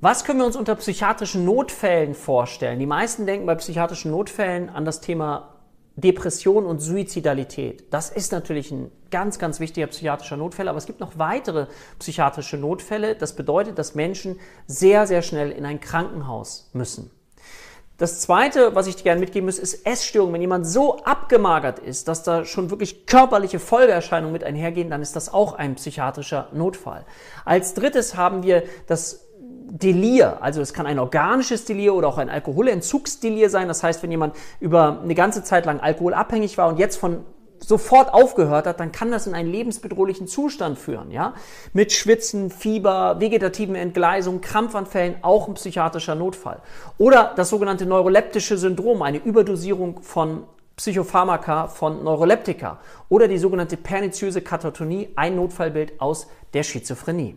Was können wir uns unter psychiatrischen Notfällen vorstellen? Die meisten denken bei psychiatrischen Notfällen an das Thema Depression und Suizidalität. Das ist natürlich ein ganz, ganz wichtiger psychiatrischer Notfall, aber es gibt noch weitere psychiatrische Notfälle. Das bedeutet, dass Menschen sehr, sehr schnell in ein Krankenhaus müssen. Das zweite, was ich dir gerne mitgeben muss, ist Essstörung. Wenn jemand so abgemagert ist, dass da schon wirklich körperliche Folgeerscheinungen mit einhergehen, dann ist das auch ein psychiatrischer Notfall. Als drittes haben wir das Delir, also es kann ein organisches Delir oder auch ein Alkoholentzugsdelir sein. Das heißt, wenn jemand über eine ganze Zeit lang alkoholabhängig war und jetzt von sofort aufgehört hat, dann kann das in einen lebensbedrohlichen Zustand führen, ja? Mit Schwitzen, Fieber, vegetativen Entgleisungen, Krampfanfällen, auch ein psychiatrischer Notfall. Oder das sogenannte neuroleptische Syndrom, eine Überdosierung von Psychopharmaka, von Neuroleptika. Oder die sogenannte perniziöse Katatonie, ein Notfallbild aus der Schizophrenie.